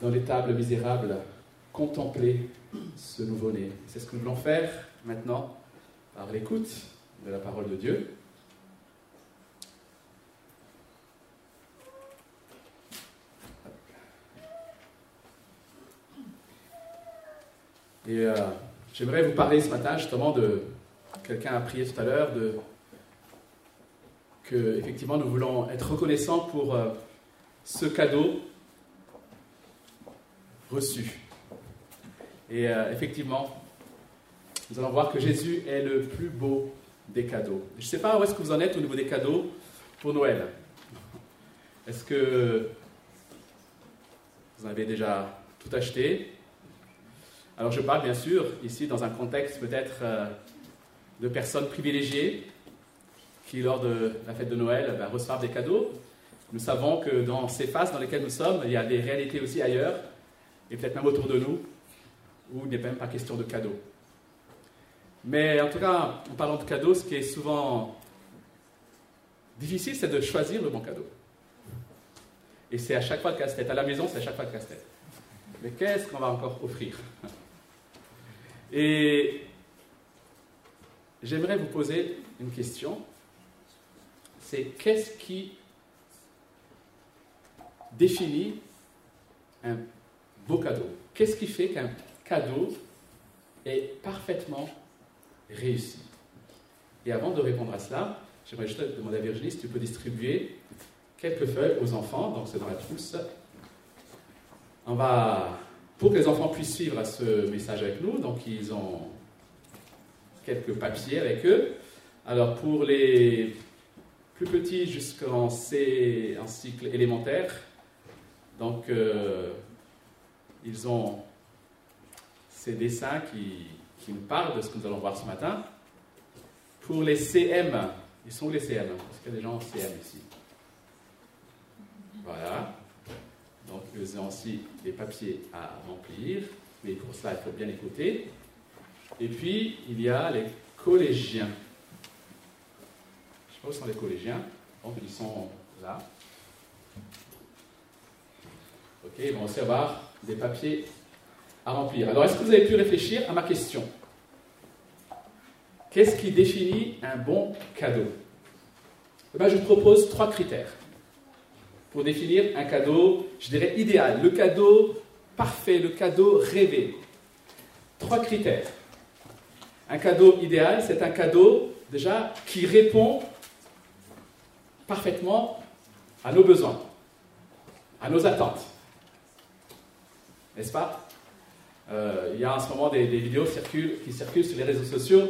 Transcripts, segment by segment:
dans l'étable misérable, contempler ce nouveau-né. C'est ce que nous voulons faire maintenant par l'écoute de la parole de Dieu. Et euh, j'aimerais vous parler ce matin justement de quelqu'un a prié tout à l'heure de que effectivement nous voulons être reconnaissants pour euh, ce cadeau reçu. Et euh, effectivement, nous allons voir que Jésus est le plus beau des cadeaux. Je ne sais pas où est-ce que vous en êtes au niveau des cadeaux pour Noël. Est-ce que vous avez déjà tout acheté? Alors je parle bien sûr ici dans un contexte peut-être euh, de personnes privilégiées qui, lors de la fête de Noël, ben, reçoivent des cadeaux. Nous savons que dans ces phases dans lesquelles nous sommes, il y a des réalités aussi ailleurs, et peut-être même autour de nous, où il n'est même pas question de cadeaux. Mais en tout cas, en parlant de cadeaux, ce qui est souvent difficile, c'est de choisir le bon cadeau. Et c'est à chaque fois le casse-tête. À la maison, c'est à chaque fois le casse-tête. Mais qu'est-ce qu'on va encore offrir? Et j'aimerais vous poser une question. C'est qu'est-ce qui définit un beau cadeau Qu'est-ce qui fait qu'un cadeau est parfaitement réussi? Et avant de répondre à cela, j'aimerais juste demander à Virginie si tu peux distribuer quelques feuilles aux enfants, donc c'est dans la trousse. On va, pour que les enfants puissent suivre ce message avec nous, donc ils ont quelques papiers avec eux. Alors pour les plus petits jusqu'en cycle élémentaire, donc euh, ils ont ces dessins qui, qui nous parlent de ce que nous allons voir ce matin. Pour les CM, ils sont les CM Parce qu'il y a des gens en CM ici? Voilà. Donc, ils ont aussi des papiers à remplir, mais pour cela, il faut bien écouter. Et puis, il y a les collégiens. Je sais pas où sont les collégiens. Donc, ils sont là. Ok, ils vont aussi avoir des papiers à remplir. Alors, est-ce que vous avez pu réfléchir à ma question? Qu'est-ce qui définit un bon cadeau? Eh bien, Je vous propose trois critères pour définir un cadeau, je dirais, idéal, le cadeau parfait, le cadeau rêvé. Trois critères. Un cadeau idéal, c'est un cadeau déjà qui répond parfaitement à nos besoins, à nos attentes. N'est-ce pas? Euh, Il y a en ce moment des, vidéos qui circulent sur les réseaux sociaux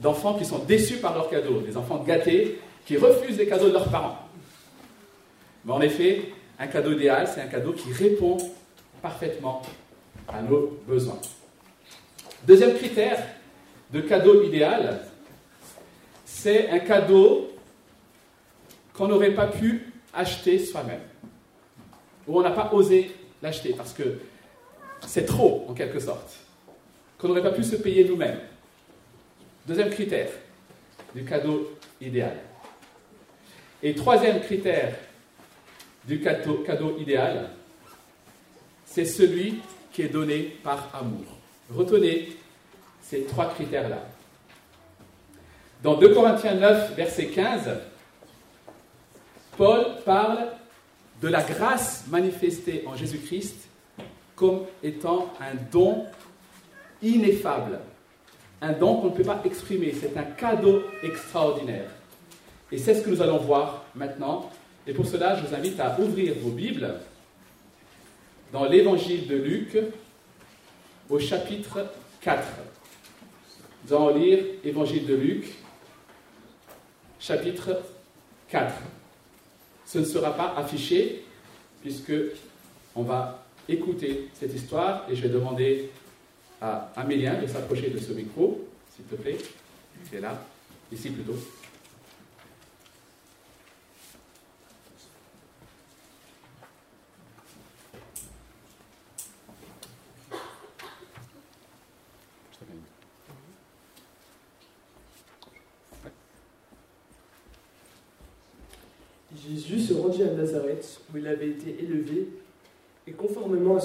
d'enfants qui sont déçus par leurs cadeaux, des enfants gâtés qui refusent les cadeaux de leurs parents. Mais en effet, un cadeau idéal, c'est un cadeau qui répond parfaitement à nos besoins. Deuxième critère de cadeau idéal, c'est un cadeau qu'on n'aurait pas pu acheter soi-même, ou on n'a pas osé l'acheter parce que c'est trop en quelque sorte, qu'on n'aurait pas pu se payer nous-mêmes. Deuxième critère du cadeau idéal. Et troisième critère du cadeau, idéal, c'est celui qui est donné par amour. Retenez ces trois critères-là. Dans 2 Corinthiens 9, verset 15, Paul parle de la grâce manifestée en Jésus-Christ comme étant un don ineffable un don qu'on ne peut pas exprimer. C'est un cadeau extraordinaire. Et c'est ce que nous allons voir maintenant. Et pour cela, je vous invite à ouvrir vos Bibles dans l'évangile de Luc au chapitre 4. Nous allons lire évangile de Luc, chapitre 4. Ce ne sera pas affiché puisque on va écouter cette histoire et je vais demander à Amélien de s'approcher de ce micro, s'il te plaît. Tu es là, ici plutôt. Jésus se rendit à Nazareth, où il avait été élevé, Et conformément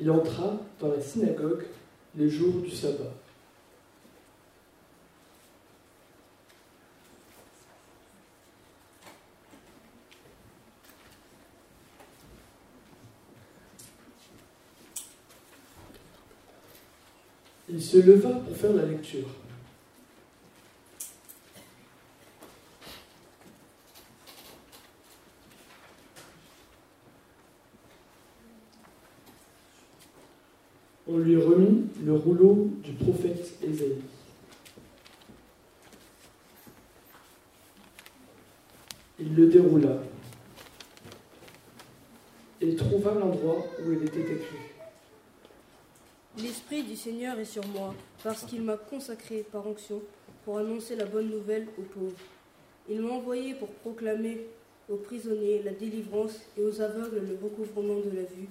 il entra dans la synagogue les jours du sabbat. Il se leva pour faire la lecture. On lui remit le rouleau du prophète Ésaïe. Il le déroula et trouva l'endroit où il était écrit. L'Esprit du Seigneur est sur moi, parce qu'il m'a consacré par onction pour annoncer la bonne nouvelle aux pauvres. Il m'a envoyé pour proclamer aux prisonniers la délivrance et aux aveugles le recouvrement de la vue,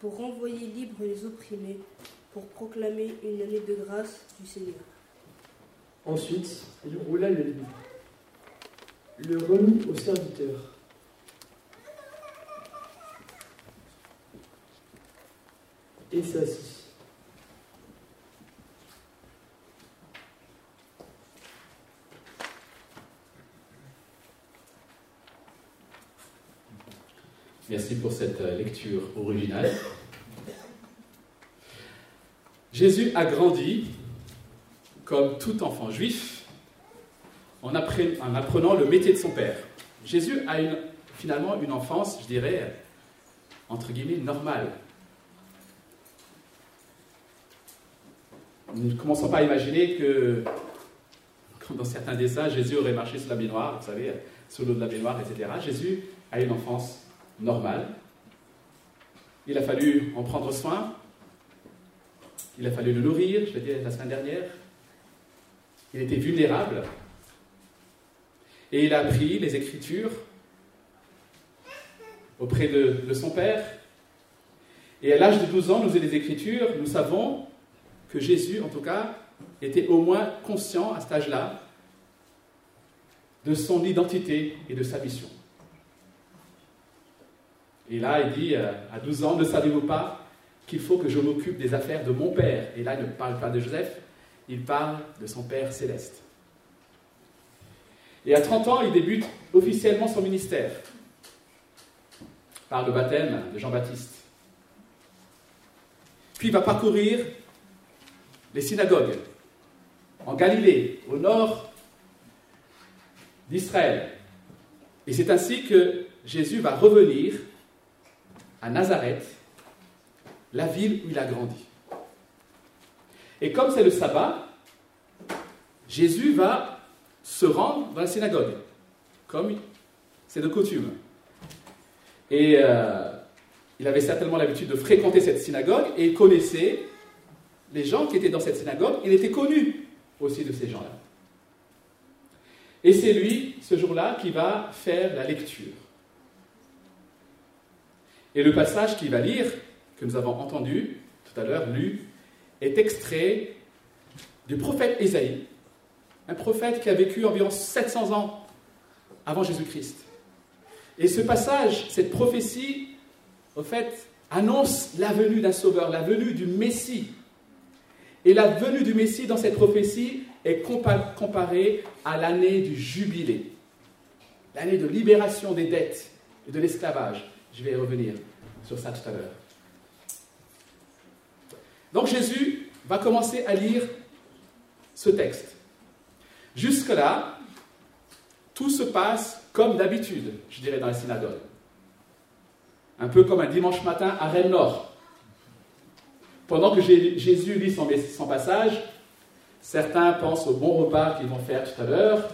pour renvoyer libres les opprimés, pour proclamer une année de grâce du Seigneur. Ensuite, il roula le livre, le remit au serviteur. Et s'assit. Merci pour cette euh, lecture originale. Jésus a grandi comme tout enfant juif en, apprenant le métier de son père. Jésus a finalement une enfance, je dirais, entre guillemets, normale. Nous ne commençons pas à imaginer que, dans certains dessins, Jésus aurait marché sur la baignoire, vous savez, sous l'eau de la baignoire, etc. Jésus a une enfance normal. Il a fallu en prendre soin. Il a fallu le nourrir, je l'ai dit la semaine dernière. Il était vulnérable. Et il a appris les Écritures auprès de, son père. Et à l'âge de 12 ans, nous et les Écritures, nous savons que Jésus, en tout cas, était au moins conscient à cet âge-là de son identité et de sa mission. Et là, il dit, euh, à 12 ans, ne savez-vous pas qu'il faut que je m'occupe des affaires de mon Père? Et là, il ne parle pas de Joseph, il parle de son Père céleste. Et à 30 ans, il débute officiellement son ministère par le baptême de Jean-Baptiste. Puis il va parcourir les synagogues en Galilée, au nord d'Israël. Et c'est ainsi que Jésus va revenir à Nazareth, la ville où il a grandi. Et comme c'est le sabbat, Jésus va se rendre dans la synagogue, comme c'est de coutume. Et euh, il avait certainement l'habitude de fréquenter cette synagogue et connaissait les gens qui étaient dans cette synagogue. Il était connu aussi de ces gens-là. Et c'est lui, ce jour-là, qui va faire la lecture. Et le passage qu'il va lire, que nous avons entendu tout à l'heure, lu, est extrait du prophète Ésaïe, un prophète qui a vécu environ 700 ans avant Jésus-Christ. Et ce passage, cette prophétie, au fait, annonce la venue d'un sauveur, la venue du Messie. Et la venue du Messie dans cette prophétie est comparée à l'année du jubilé, l'année de libération des dettes et de l'esclavage. Je vais y revenir sur ça tout à l'heure. Donc Jésus va commencer à lire ce texte. Jusque-là, tout se passe comme d'habitude, je dirais, dans la synagogue. Un peu comme un dimanche matin à Rennes-Nord. Pendant que Jésus lit son, passage, certains pensent au bon repas qu'ils vont faire tout à l'heure,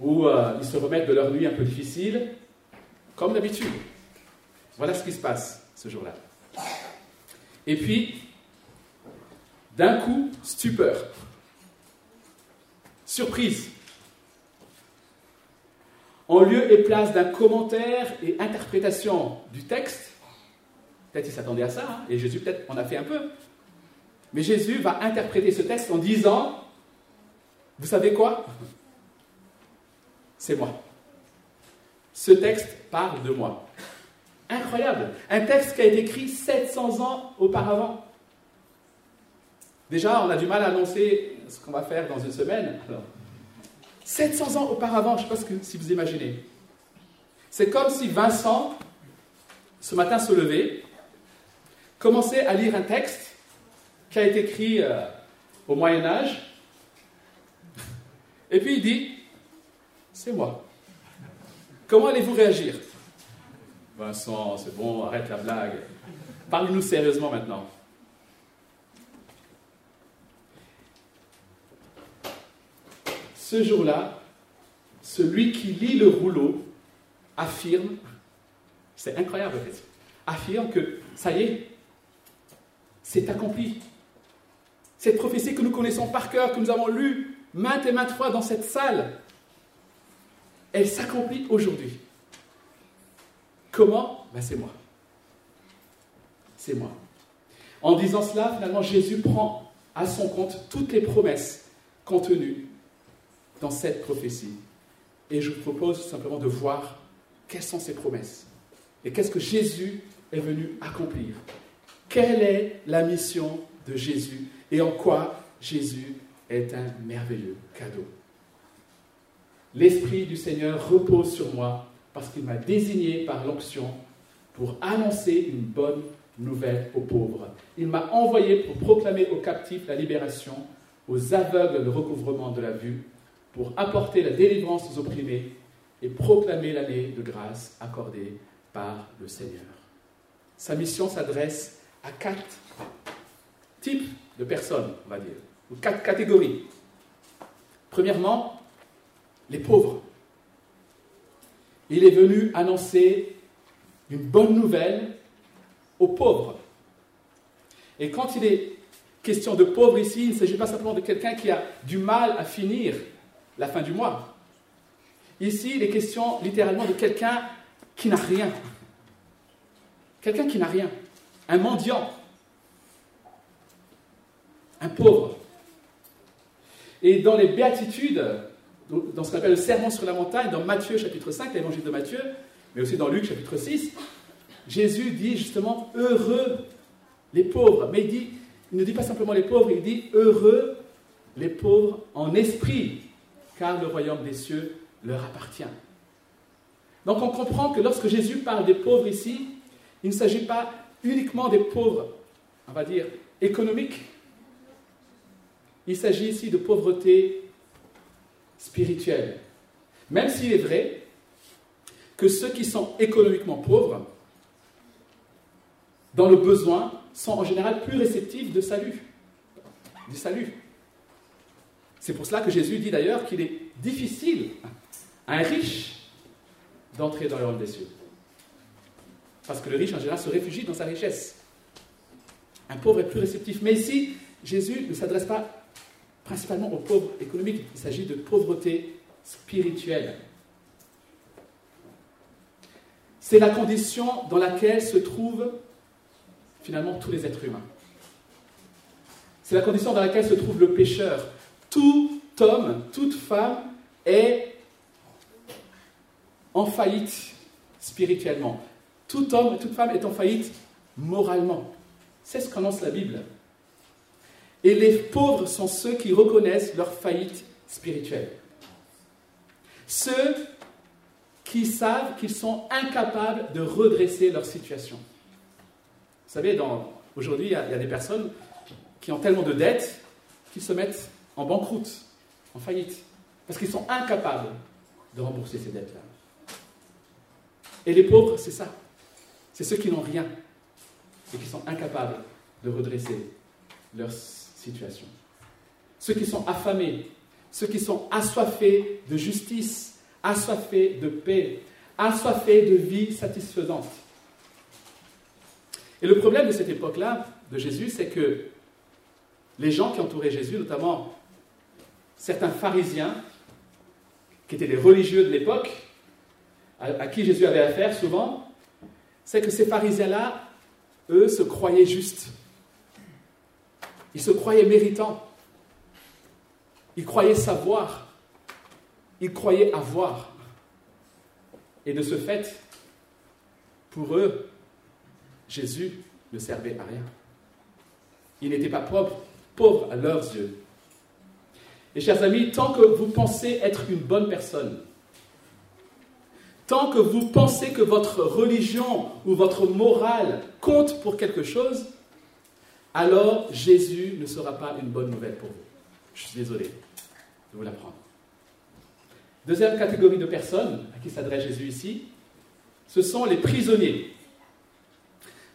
ou euh, ils se remettent de leur nuit un peu difficile, comme d'habitude. Voilà ce qui se passe ce jour-là. Et puis, d'un coup, stupeur. Surprise. En lieu et place d'un commentaire et interprétation du texte, peut-être il s'attendait à ça, hein, et Jésus peut-être en a fait un peu, mais Jésus va interpréter ce texte en disant, vous savez quoi? C'est moi. Ce texte parle de moi. Incroyable. Un texte qui a été écrit 700 ans auparavant. Déjà, on a du mal à annoncer ce qu'on va faire dans une semaine. 700 ans auparavant, je ne sais pas si vous imaginez. C'est comme si Vincent, ce matin, se levait, commençait à lire un texte qui a été écrit euh, au Moyen Âge, et puis il dit, c'est moi. Comment allez-vous réagir? Vincent, c'est bon, arrête la blague. Parlez-nous sérieusement maintenant. Ce jour-là, celui qui lit le rouleau affirme, c'est incroyable, affirme que ça y est, c'est accompli. Cette prophétie que nous connaissons par cœur, que nous avons lue maintes et maintes fois dans cette salle, elle s'accomplit aujourd'hui. Comment ben, C'est moi. C'est moi. En disant cela, finalement, Jésus prend à son compte toutes les promesses contenues dans cette prophétie. Et je vous propose simplement de voir quelles sont ces promesses et qu'est-ce que Jésus est venu accomplir. Quelle est la mission de Jésus et en quoi Jésus est un merveilleux cadeau. L'Esprit du Seigneur repose sur moi parce qu'il m'a désigné par l'onction pour annoncer une bonne nouvelle aux pauvres. Il m'a envoyé pour proclamer aux captifs la libération, aux aveugles le recouvrement de la vue, pour apporter la délivrance aux opprimés et proclamer l'année de grâce accordée par le Seigneur. Sa mission s'adresse à quatre types de personnes, on va dire, ou quatre catégories. Premièrement, les pauvres. Il est venu annoncer une bonne nouvelle aux pauvres. Et quand il est question de pauvres ici, il ne s'agit pas simplement de quelqu'un qui a du mal à finir la fin du mois. Ici, il est question littéralement de quelqu'un qui n'a rien. Quelqu'un qui n'a rien. Un mendiant. Un pauvre. Et dans les béatitudes, dans ce qu'on appelle le serment sur la montagne, dans Matthieu chapitre 5, l'évangile de Matthieu, mais aussi dans Luc chapitre 6, Jésus dit justement heureux les pauvres. Mais il, il ne dit pas simplement les pauvres, il dit heureux les pauvres en esprit, car le royaume des cieux leur appartient. Donc on comprend que lorsque Jésus parle des pauvres ici, il ne s'agit pas uniquement des pauvres, on va dire, économiques, il s'agit ici de pauvreté spirituelle. Même s'il est vrai que ceux qui sont économiquement pauvres, dans le besoin, sont en général plus réceptifs de salut, du salut. C'est pour cela que Jésus dit d'ailleurs qu'il est difficile à un riche d'entrer dans le royaume des cieux. Parce que le riche en général se réfugie dans sa richesse. Un pauvre est plus réceptif. Mais ici, Jésus ne s'adresse pas principalement aux pauvres économiques. Il s'agit de pauvreté spirituelle. C'est la condition dans laquelle se trouvent finalement tous les êtres humains. C'est la condition dans laquelle se trouve le pécheur. Tout homme, toute femme est en faillite spirituellement. Tout homme, toute femme est en faillite moralement. C'est ce qu'annonce la Bible. Et les pauvres sont ceux qui reconnaissent leur faillite spirituelle. Ceux qui savent qu'ils sont incapables de redresser leur situation. Vous savez, aujourd'hui, il, y, a des personnes qui ont tellement de dettes qu'ils se mettent en banqueroute, en faillite, parce qu'ils sont incapables de rembourser ces dettes-là. Et les pauvres, c'est ça. C'est ceux qui n'ont rien et qui sont incapables de redresser leur situation. Ceux qui sont affamés, ceux qui sont assoiffés de justice, assoiffés de paix, assoiffés de vie satisfaisante. Et le problème de cette époque-là, de Jésus, c'est que les gens qui entouraient Jésus, notamment certains pharisiens, qui étaient les religieux de l'époque, à, qui Jésus avait affaire souvent, c'est que ces pharisiens-là, eux, se croyaient justes. Ils se croyaient méritants. Ils croyaient savoir. Ils croyaient avoir. Et de ce fait, Pour eux, Jésus ne servait à rien. Il n'était pas pauvre, pauvre à leurs yeux. Et chers amis, tant que vous pensez être une bonne personne, tant que vous pensez que votre religion ou votre morale compte pour quelque chose, alors Jésus ne sera pas une bonne nouvelle pour vous. Je suis désolé de vous l'apprendre. Deuxième catégorie de personnes à qui s'adresse Jésus ici, ce sont les prisonniers.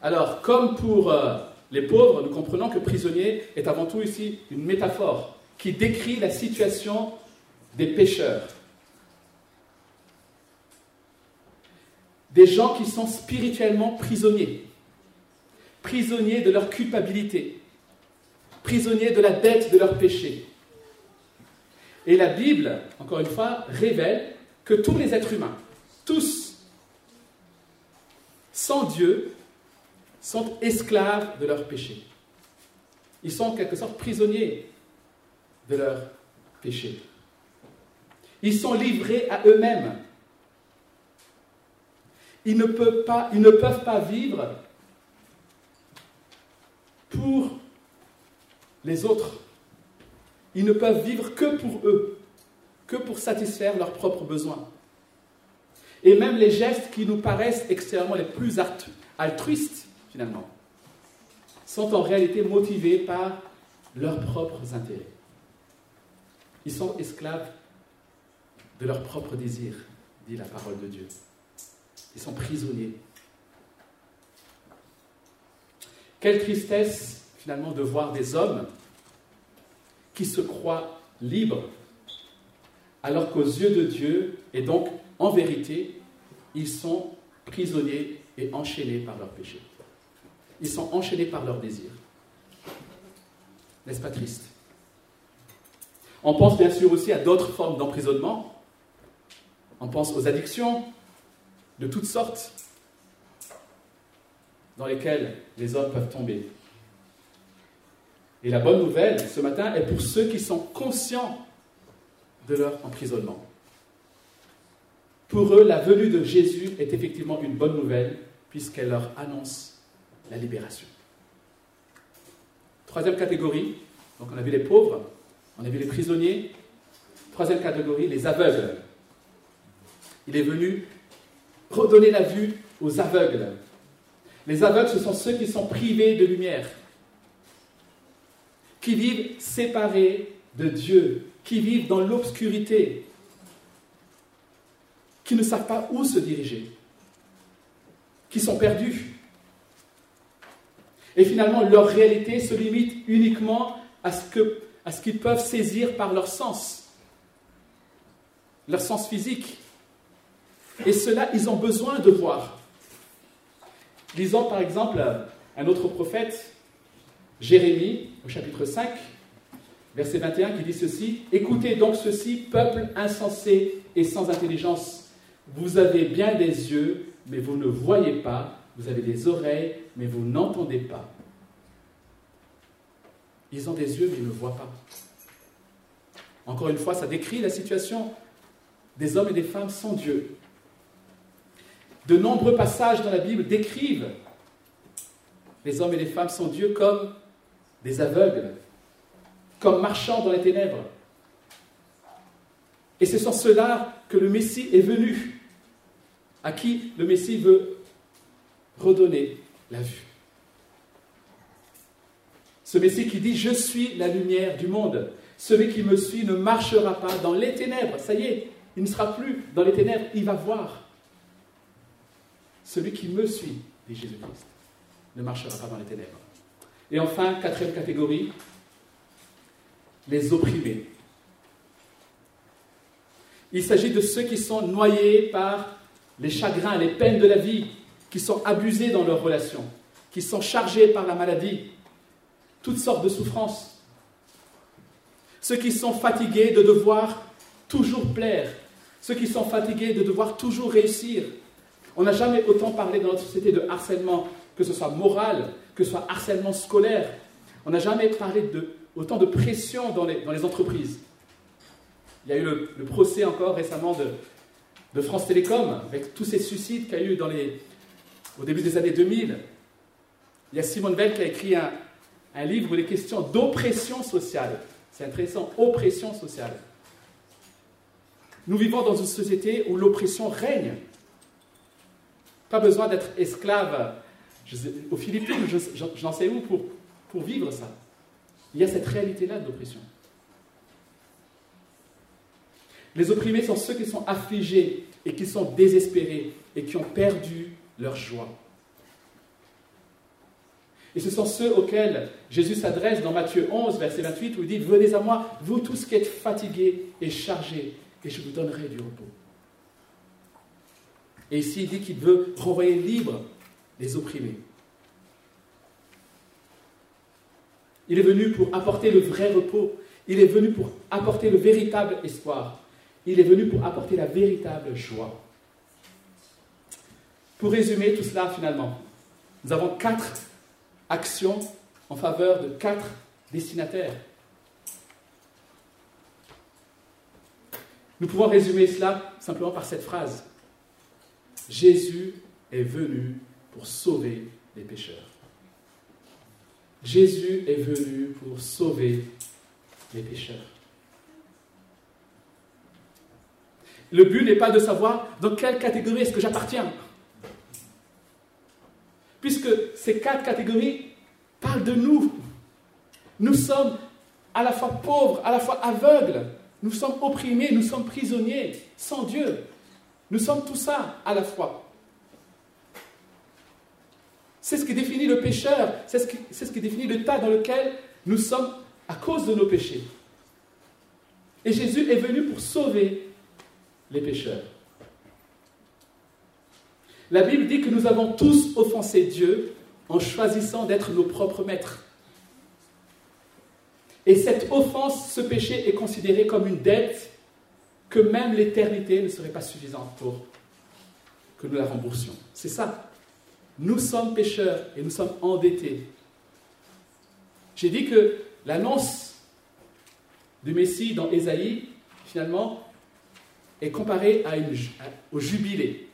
Alors, comme pour euh, les pauvres, nous comprenons que prisonnier est avant tout ici une métaphore qui décrit la situation des pécheurs. Des gens qui sont spirituellement prisonniers, prisonniers de leur culpabilité, prisonniers de la dette de leur péché. Et la Bible, encore une fois, révèle que tous les êtres humains, tous, sans Dieu, sont esclaves de leur péché. Ils sont en quelque sorte prisonniers de leur péché. Ils sont livrés à eux-mêmes. Ils ils ne peuvent pas vivre pour les autres. Ils ne peuvent vivre que pour eux, que pour satisfaire leurs propres besoins. Et même les gestes qui nous paraissent extérieurement les plus altruistes, finalement, sont en réalité motivés par leurs propres intérêts. Ils sont esclaves de leurs propres désirs, dit la parole de Dieu. Ils sont prisonniers. Quelle tristesse, finalement, de voir des hommes qui se croient libres, alors qu'aux yeux de Dieu, et donc en vérité, ils sont prisonniers et enchaînés par leurs péchés. Ils sont enchaînés par leurs désirs. N'est-ce pas triste? On pense bien sûr aussi à d'autres formes d'emprisonnement. On pense aux addictions de toutes sortes dans lesquelles les hommes peuvent tomber. Et la bonne nouvelle ce matin est pour ceux qui sont conscients de leur emprisonnement. Pour eux, la venue de Jésus est effectivement une bonne nouvelle puisqu'elle leur annonce la libération. Troisième catégorie, donc on a vu les pauvres, on a vu les prisonniers. Troisième catégorie, les aveugles. Il est venu redonner la vue aux aveugles. Les aveugles, ce sont ceux qui sont privés de lumière qui vivent séparés de Dieu, qui vivent dans l'obscurité, qui ne savent pas où se diriger, qui sont perdus. Et finalement, leur réalité se limite uniquement à ce, à ce qu'ils peuvent saisir par leur sens, leur sens physique. Et cela, ils ont besoin de voir. Lisons par exemple un autre prophète, Jérémie, au chapitre 5, verset 21, qui dit ceci Écoutez donc ceci, peuple insensé et sans intelligence. Vous avez bien des yeux, mais vous ne voyez pas. Vous avez des oreilles, mais vous n'entendez pas. Ils ont des yeux, mais ils ne voient pas. Encore une fois, ça décrit la situation des hommes et des femmes sans Dieu. De nombreux passages dans la Bible décrivent les hommes et les femmes sans Dieu comme des aveugles, comme marchant dans les ténèbres. Et ce sont ceux-là que le Messie est venu, à qui le Messie veut redonner la vue. Ce Messie qui dit, je suis la lumière du monde. Celui qui me suit ne marchera pas dans les ténèbres. Ça y est, il ne sera plus dans les ténèbres, il va voir. Celui qui me suit, dit Jésus-Christ, ne marchera pas dans les ténèbres. Et enfin, quatrième catégorie, les opprimés. Il s'agit de ceux qui sont noyés par les chagrins, les peines de la vie, qui sont abusés dans leurs relations, qui sont chargés par la maladie, toutes sortes de souffrances. Ceux qui sont fatigués de devoir toujours plaire, ceux qui sont fatigués de devoir toujours réussir. On n'a jamais autant parlé dans notre société de harcèlement, que ce soit moral, que ce soit harcèlement scolaire. On n'a jamais parlé de autant de pression dans les, entreprises. Il y a eu le, procès encore récemment de, France Télécom, avec tous ces suicides qu'il y a eu au début des années 2000, il y a Simone Veil qui a écrit un, un livre où il est d'oppression sociale. C'est intéressant, oppression sociale. Nous vivons dans une société où l'oppression règne. Pas besoin d'être esclave aux Philippines, j'en sais où pour, pour vivre ça. Il y a cette réalité-là de l'oppression. Les opprimés sont ceux qui sont affligés et qui sont désespérés et qui ont perdu leur joie. Et ce sont ceux auxquels Jésus s'adresse dans Matthieu 11, verset 28, où il dit, Venez à moi, vous tous qui êtes fatigués et chargés, et je vous donnerai du repos. Et ici, il dit qu'il veut renvoyer libre les opprimés. Il est venu pour apporter le vrai repos. Il est venu pour apporter le véritable espoir. Il est venu pour apporter la véritable joie. Pour résumer tout cela finalement, nous avons quatre actions en faveur de quatre destinataires. Nous pouvons résumer cela simplement par cette phrase. Jésus est venu pour sauver les pécheurs. Jésus est venu pour sauver les pécheurs. Le but n'est pas de savoir dans quelle catégorie est-ce que j'appartiens. Puisque ces quatre catégories parlent de nous. Nous sommes à la fois pauvres, à la fois aveugles, nous sommes opprimés, nous sommes prisonniers, sans Dieu. Nous sommes tout ça à la fois. C'est ce qui définit le pécheur, c'est ce, qui, ce qui définit l'état dans lequel nous sommes à cause de nos péchés. Et Jésus est venu pour sauver les pécheurs. La Bible dit que nous avons tous offensé Dieu en choisissant d'être nos propres maîtres. Et cette offense, ce péché est considéré comme une dette que même l'éternité ne serait pas suffisante pour que nous la remboursions. C'est ça. Nous sommes pécheurs et nous sommes endettés. J'ai dit que l'annonce du Messie dans Ésaïe, finalement, est comparée au jubilé.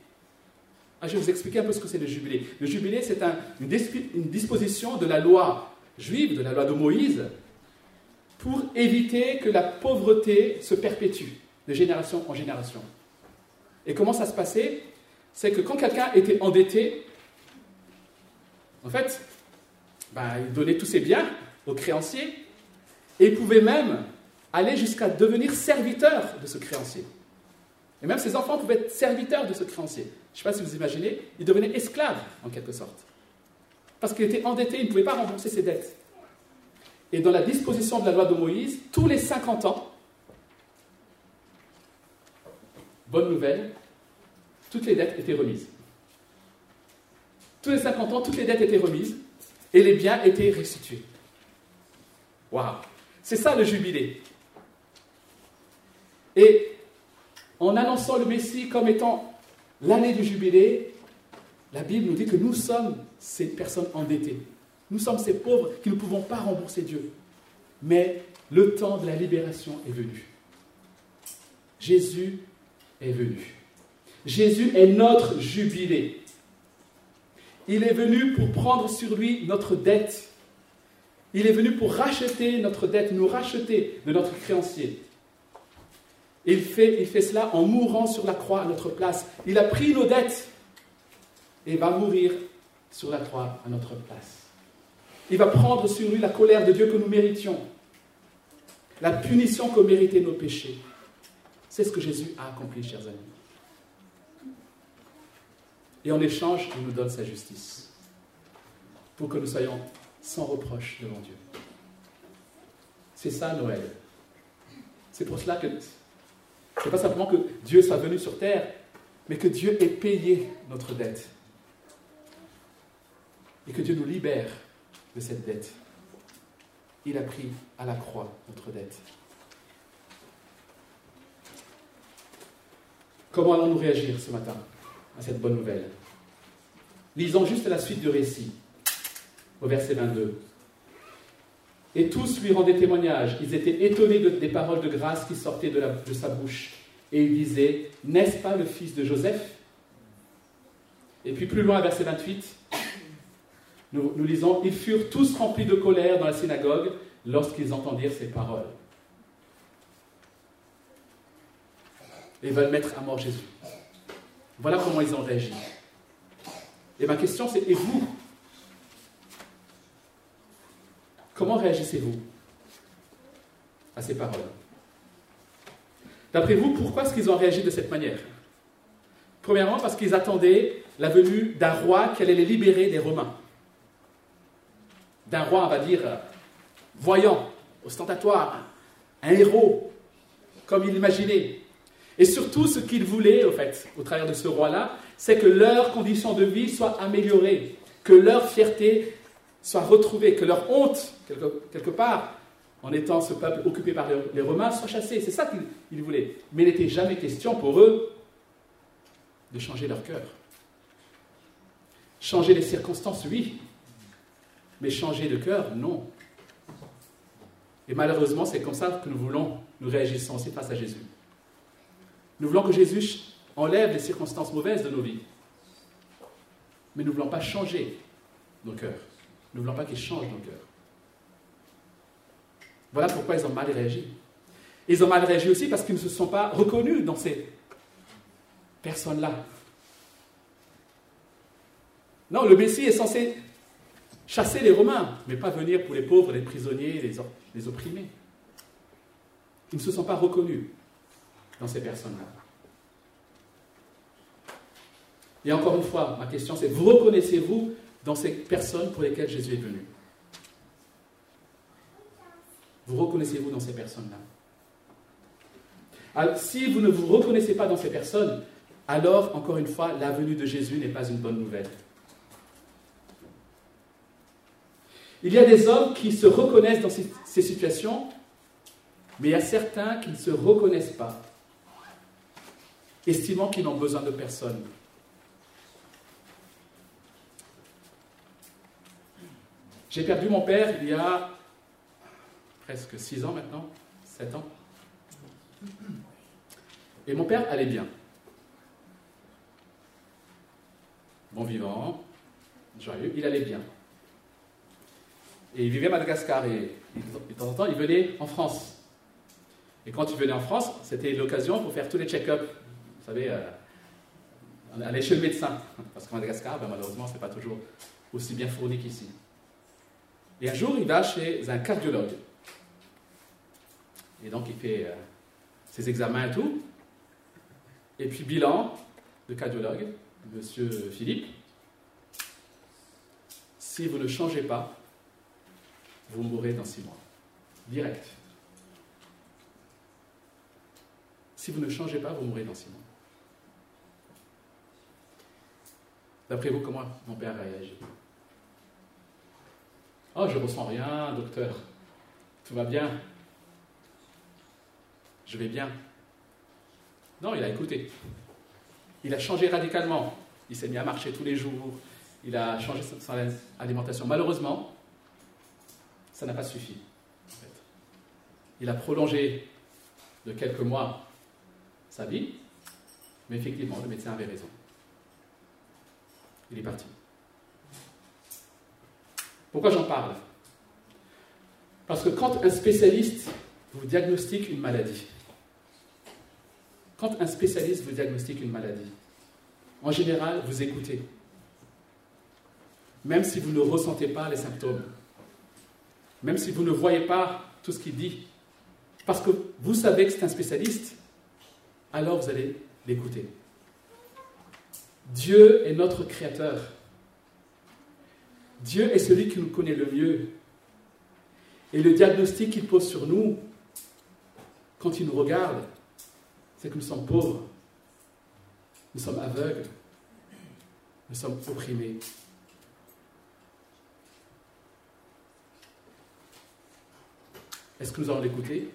Ah, je vais vous expliquer un peu ce que c'est le jubilé. Le jubilé, c'est une disposition de la loi juive, de la loi de Moïse, pour éviter que la pauvreté se perpétue de génération en génération. Et comment ça se passait? C'est que quand quelqu'un était endetté, en fait, ben, il donnait tous ses biens au créancier et il pouvait même aller jusqu'à devenir serviteur de ce créancier. Et même ses enfants pouvaient être serviteurs de ce créancier. Je ne sais pas si vous imaginez, il devenait esclave en quelque sorte. Parce qu'il était endetté, il ne pouvait pas rembourser ses dettes. Et dans la disposition de la loi de Moïse, tous les 50 ans, bonne nouvelle, toutes les dettes étaient remises. Tous les 50 ans, toutes les dettes étaient remises et les biens étaient restitués. Waouh C'est ça le jubilé. Et en annonçant le Messie comme étant l'année du jubilé, la Bible nous dit que nous sommes ces personnes endettées. Nous sommes ces pauvres qui ne pouvons pas rembourser Dieu. Mais le temps de la libération est venu. Jésus est venu. Jésus est notre jubilé. Il est venu pour prendre sur lui notre dette. Il est venu pour racheter notre dette, nous racheter de notre créancier. Il fait, cela en mourant sur la croix à notre place. Il a pris nos dettes et va mourir sur la croix à notre place. Il va prendre sur lui la colère de Dieu que nous méritions, la punition que méritaient nos péchés. C'est ce que Jésus a accompli, chers amis. Et en échange, il nous donne sa justice pour que nous soyons sans reproche devant Dieu. C'est ça Noël. C'est pour cela que ce n'est pas simplement que Dieu soit venu sur terre, mais que Dieu ait payé notre dette. Et que Dieu nous libère de cette dette. Il a pris à la croix notre dette. Comment allons-nous réagir ce matin à cette bonne nouvelle? Lisons juste la suite du récit, au verset 22. Et tous lui rendaient témoignage. Ils étaient étonnés des paroles de grâce qui sortaient de, sa bouche. Et ils disaient N'est-ce pas le fils de Joseph? Et puis plus loin, verset 28, nous, nous lisons Ils furent tous remplis de colère dans la synagogue lorsqu'ils entendirent ces paroles. Et veulent mettre à mort Jésus. Voilà comment ils ont réagi. Et ma question c'est, et vous? Comment réagissez-vous à ces paroles? D'après vous, pourquoi est-ce qu'ils ont réagi de cette manière? Premièrement, parce qu'ils attendaient la venue d'un roi qui allait les libérer des Romains. D'un roi, on va dire, voyant, ostentatoire, un héros, comme ils l'imaginaient. Et surtout, ce qu'ils voulaient, au fait, au travers de ce roi-là, c'est que leurs conditions de vie soient améliorées, que leur fierté soit retrouvée, que leur honte, quelque, part, en étant ce peuple occupé par les Romains, soit chassée. C'est ça qu'ils voulaient. Mais il n'était jamais question pour eux de changer leur cœur. Changer les circonstances, oui. Mais changer de cœur, non. Et malheureusement, c'est comme ça que nous voulons, nous réagissons aussi face à Jésus. Nous voulons que Jésus enlève les circonstances mauvaises de nos vies. Mais nous ne voulons pas changer nos cœurs. Nous ne voulons pas qu'il change nos cœurs. Voilà pourquoi ils ont mal réagi. Ils ont mal réagi aussi parce qu'ils ne se sont pas reconnus dans ces personnes-là. Non, le Messie est censé chasser les Romains, mais pas venir pour les pauvres, les prisonniers, les, les opprimés. Ils ne se sont pas reconnus dans ces personnes-là. Et encore une fois, ma question c'est, vous reconnaissez-vous dans ces personnes pour lesquelles Jésus est venu? Vous reconnaissez-vous dans ces personnes-là? Alors, Si vous ne vous reconnaissez pas dans ces personnes, alors, encore une fois, la venue de Jésus n'est pas une bonne nouvelle. Il y a des hommes qui se reconnaissent dans ces situations, mais il y a certains qui ne se reconnaissent pas, estimant qu'ils n'ont besoin de personne. J'ai perdu mon père il y a presque six ans maintenant, sept ans. Et mon père allait bien. Bon vivant, joyeux, il allait bien. Et il vivait à Madagascar et de temps en temps il venait en France. Et quand il venait en France, c'était l'occasion pour faire tous les check-ups, vous savez, euh, aller chez le médecin. Parce qu'à Madagascar, ben, malheureusement, ce n'est pas toujours aussi bien fourni qu'ici. Et un jour, il va chez un cardiologue. Et donc, il fait euh, ses examens et tout. Et puis, bilan, de cardiologue, monsieur Philippe, si vous ne changez pas, vous mourrez dans six mois. Direct. Si vous ne changez pas, vous mourrez dans six mois. D'après vous, comment mon père réagit Oh, je ressens rien, docteur. Tout va bien. Je vais bien. Non, il a écouté. Il a changé radicalement. Il s'est mis à marcher tous les jours. Il a changé son alimentation. Malheureusement, ça n'a pas suffi. Il a prolongé de quelques mois sa vie, mais effectivement, le médecin avait raison. Il est parti. Pourquoi j'en parle? Parce que quand un spécialiste vous diagnostique une maladie, quand un spécialiste vous diagnostique une maladie, en général, vous écoutez, même si vous ne ressentez pas les symptômes, même si vous ne voyez pas tout ce qu'il dit, parce que vous savez que c'est un spécialiste, alors vous allez l'écouter. Dieu est notre créateur. Dieu est celui qui nous connaît le mieux. Et le diagnostic qu'il pose sur nous, quand il nous regarde, c'est que nous sommes pauvres, nous sommes aveugles, nous sommes opprimés. Est-ce que nous allons l'écouter?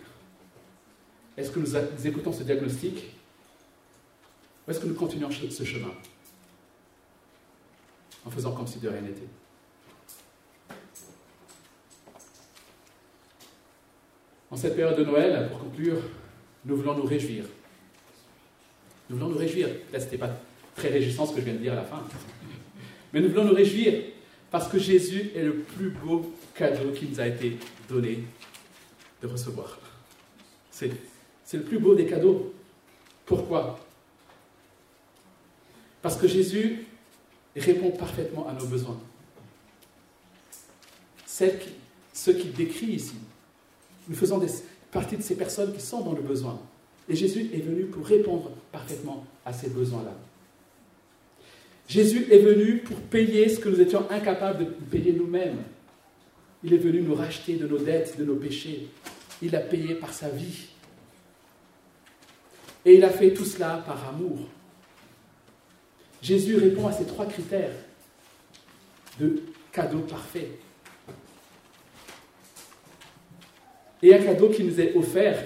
Est-ce que nous écoutons ce diagnostic? Ou est-ce que nous continuons ce chemin? En faisant comme si de rien n'était En cette période de Noël, pour conclure, nous voulons nous réjouir. Nous voulons nous réjouir. Là, ce n'était pas très réjouissant ce que je viens de dire à la fin. Mais nous voulons nous réjouir parce que Jésus est le plus beau cadeau qui nous a été donné de recevoir. C'est, c'est le plus beau des cadeaux. Pourquoi? Parce que Jésus répond parfaitement à nos besoins. Celles qui, qu'il décrit ici, nous faisons partie de ces personnes qui sont dans le besoin. Et Jésus est venu pour répondre parfaitement à ces besoins-là. Jésus est venu pour payer ce que nous étions incapables de payer nous-mêmes. Il est venu nous racheter de nos dettes, de nos péchés. Il a payé par sa vie. Et il a fait tout cela par amour. Jésus répond à ces trois critères de cadeau parfait. Et un cadeau qui nous est offert,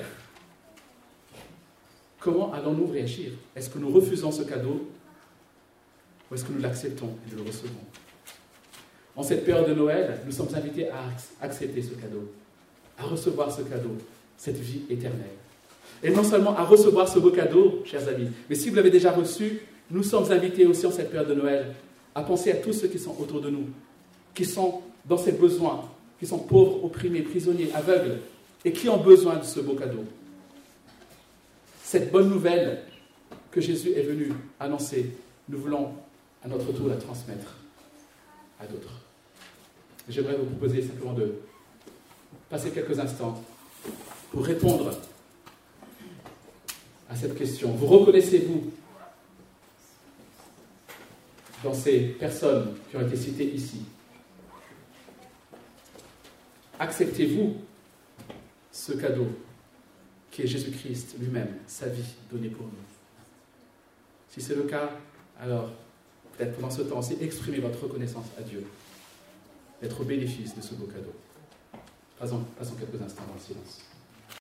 comment allons-nous réagir? Est-ce que nous refusons ce cadeau ou est-ce que nous l'acceptons et nous le recevons? En cette période de Noël, nous sommes invités à accepter ce cadeau, à recevoir ce cadeau, cette vie éternelle. Et non seulement à recevoir ce beau cadeau, chers amis, mais si vous l'avez déjà reçu, nous sommes invités aussi en cette période de Noël à penser à tous ceux qui sont autour de nous, qui sont dans ces besoins, qui sont pauvres, opprimés, prisonniers, aveugles, et qui ont besoin de ce beau cadeau. Cette bonne nouvelle que Jésus est venu annoncer, nous voulons à notre tour la transmettre à d'autres. J'aimerais vous proposer simplement de passer quelques instants pour répondre à cette question. Vous reconnaissez-vous dans ces personnes qui ont été citées ici Acceptez-vous ce cadeau qui est Jésus-Christ lui-même, sa vie donnée pour nous? Si c'est le cas, alors peut-être pendant ce temps aussi, exprimez votre reconnaissance à Dieu, d'être au bénéfice de ce beau cadeau. Passons quelques instants dans le silence.